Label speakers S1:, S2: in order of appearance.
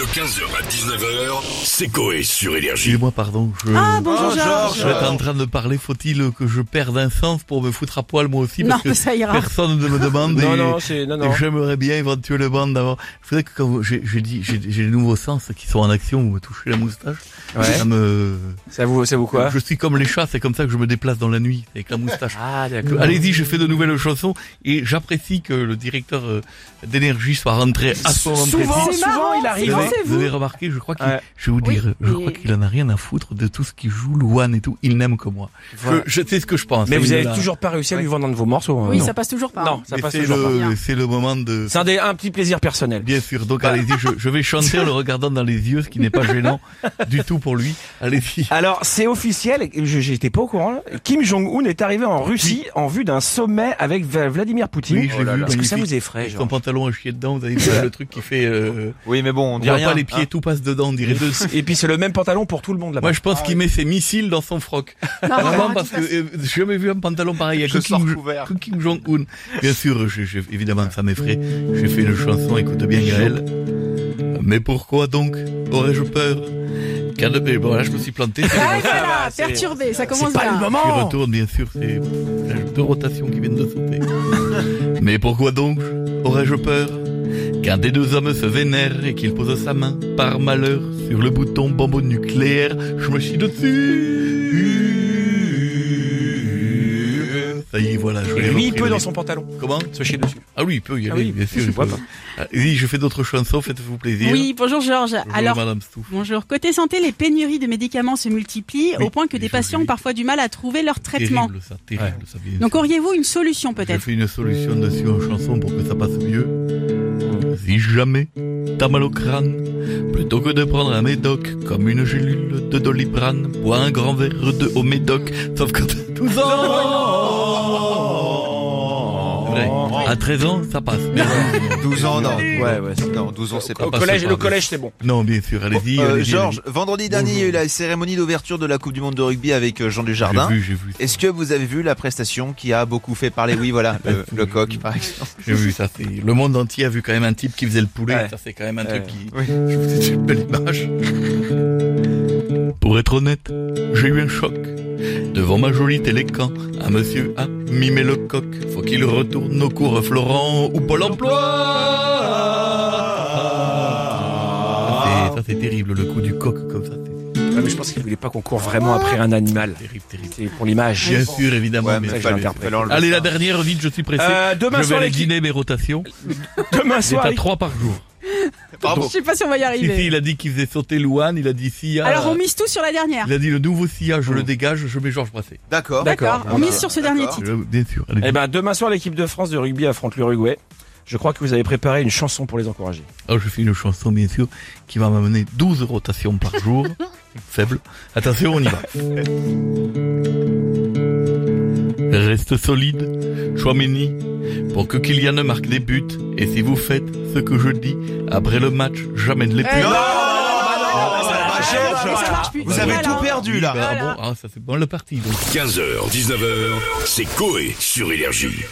S1: De 15h à 19h, c'est Coé sur Énergie.
S2: Excusez-moi, pardon. Je...
S3: Ah, bonjour Georges.
S2: Je suis en train de parler, faut-il que je perde un sens pour me foutre à poil moi aussi
S3: Non,
S2: parce que
S3: ça ira.
S2: personne ne me demande
S4: Non,
S2: et,
S4: non, c'est, non, non.
S2: et j'aimerais bien éventuellement d'avoir. Il faudrait que quand vous- j'ai j'ai dit j'ai j'ai les nouveaux sens qui sont en action, vous me touchez la moustache.
S4: Ouais.
S2: Ça me.
S4: Ça vous, ça vous quoi?
S2: Je suis comme les chats, c'est comme ça que je me déplace dans la nuit avec la moustache.
S4: Ah, d'accord.
S2: Allez-y, je fais de nouvelles chansons et j'apprécie que le directeur euh, d'énergie soit rentré à ce moment
S4: Souvent,
S2: précis.
S3: C'est
S4: souvent, il
S3: c'est
S4: arrive.
S2: Vous avez, remarqué, je crois qu'il,
S4: Ouais.
S2: je vais vous
S3: Oui,
S2: dire, je
S3: mais-
S2: crois qu'il en a rien à foutre de tout ce qui joue Louane et tout. Il n'aime que moi.
S4: Voilà.
S2: Je, je sais ce que je pense.
S4: Mais vous avez
S2: là.
S4: toujours pas réussi à lui vendre un de vos morceaux. hein,
S3: Oui,
S4: non.
S3: ça passe toujours pas.
S4: Non, ça
S2: Mais
S4: passe
S2: c'est
S4: toujours pas.
S2: le,
S3: bien.
S2: c'est le moment de.
S4: C'est un, des- un petit plaisir personnel.
S2: Bien sûr. Donc allez-y, je, je vais chanter en le regardant dans les yeux, ce qui n'est pas gênant du tout pour lui. Allez-y.
S4: Alors, c'est officiel, je- j'étais pas au courant, là. Kim Jong-un est arrivé en Russie en vue d'un sommet avec Vladimir Poutine.
S2: Oui, je l'ai vu,
S4: Est-ce que ça vous effraie, genre
S2: son pantalon à chier dedans, vous avez vu le truc qui fait. Euh,
S5: Oui, mais bon, on
S2: on
S5: dit
S2: voit
S5: rien.
S2: pas les pieds,
S5: hein.
S2: tout passe dedans, on dirait deux.
S4: Et puis c'est le même pantalon pour tout le monde là-bas.
S2: Moi, je pense qu'il met ses missiles dans son froc.
S3: Non,
S2: Vraiment,
S3: non,
S2: parce que euh, j'ai jamais vu un pantalon pareil.
S5: Je
S2: que Kim Jong-un. Bien sûr, je- je- évidemment, ça m'effraie. J'ai fait une chanson, écoute bien Gaël. Mais pourquoi donc aurais-je peur? Mais Bon, là, je me suis planté.
S3: Ah,
S2: les-
S3: voilà, perturbé, ça commence
S4: c'est pas
S3: bien.
S4: le moment.
S2: retourne, bien sûr, c'est deux rotations qui viennent de sauter. Mais pourquoi donc aurais-je peur? Qu'un des deux hommes se vénère et qu'il pose sa main, par malheur, sur le bouton bombe nucléaire, je me chie dessus. Ça y est, voilà, je
S4: Et lui, il peut dans son pantalon
S2: Comment
S4: se chier dessus.
S2: Ah oui, il peut y
S4: Ah
S2: aller,
S4: oui,
S2: bien sûr.
S4: je vois pas.
S2: Ah, Oui, je fais d'autres chansons, faites-vous plaisir.
S3: Oui, bonjour Georges.
S2: Bonjour,
S3: Alors,
S2: Madame Stouff.
S3: bonjour. Côté santé, les pénuries de médicaments se multiplient
S2: Oui,
S3: au point que des
S2: je
S3: patients ont parfois du mal à trouver leur traitement.
S2: Terrible, ça, terrible, ça bien
S3: Donc auriez-vous une solution peut-être
S2: fait une solution dessus en chanson pour que ça passe mieux. Jamais. T'as mal au crâne, plutôt que de prendre un médoc comme une gélule de doliprane, bois un grand verre de haut médoc, sauf que t'as 12 ans. Vrai. À 13 ans, ça passe. Mais non,
S5: 12 ans, non.
S4: Ouais, ouais. c'est-
S5: Non, 12 ans, c'est pas
S4: Au collège, le collège, c'est bon.
S2: non, bien sûr, allez-y.
S5: Euh, Georges, vendredi dernier, il y a eu la cérémonie d'ouverture de la Coupe du Monde de rugby avec euh, Jean. Dujardin.
S2: J'ai vu, j'ai vu.
S5: Est-ce que vous avez vu la prestation qui a beaucoup fait parler Oui, voilà, le, le coq, par exemple?
S2: J'ai vu ça. c'est- Le monde entier a vu quand même un type qui faisait le poulet.
S4: Ouais.
S2: Ça, c'est quand même un truc
S4: Ouais.
S2: qui.
S5: Oui.
S2: Je vous c'est une belle image. Pour être honnête, j'ai eu un choc. Devant ma jolie télécan, un monsieur a mimé le coq. Faut qu'il retourne au cours Florent ou Pôle emploi. Ça, c'est- Ça, c'est terrible, le coup du coq comme ça.
S4: Ouais, mais je pense qu'il voulait pas qu'on court vraiment après un animal.
S2: terrible, terrible.
S4: C'est pour l'image.
S2: Bien sûr, évidemment.
S5: Ouais, mais
S4: ça, je
S2: Allez, la dernière, vite, je suis pressé.
S4: Euh, demain
S2: je vais
S4: soir,
S2: aller dîner mes rotations.
S4: Demain
S2: C'est
S4: soir,
S2: à trois par jour.
S5: Pardon.
S3: Je sais pas si on va y
S2: Si, si,
S3: arriver.
S2: il a dit qu'il faisait sauter Louane, il a dit Sia.
S3: Alors on mise tout sur la dernière.
S2: Il a dit le nouveau Sia, je le
S4: Mm.
S2: dégage, je mets Georges Brassens.
S5: D'accord.
S3: D'accord, on mise sur ce dernier titre.
S2: Bien sûr, allez.
S4: Eh ben, demain soir, l'équipe de France de rugby affronte l'Uruguay. Je crois que vous avez préparé une chanson pour les encourager.
S2: Alors, je fais une chanson, bien sûr, qui va m'amener 12 rotations par jour. Faible. Attention, on y va. Reste solide, Chouameni, pour que Kylian marque des buts. Et si vous faites ce que je dis, après le match, j'amène les
S3: plus.
S5: Vous avez tout perdu, là.
S3: Voilà.
S2: bon, ah, ça c'est bon le parti, donc.
S1: 15h, 19h, c'est Coé sur Énergie.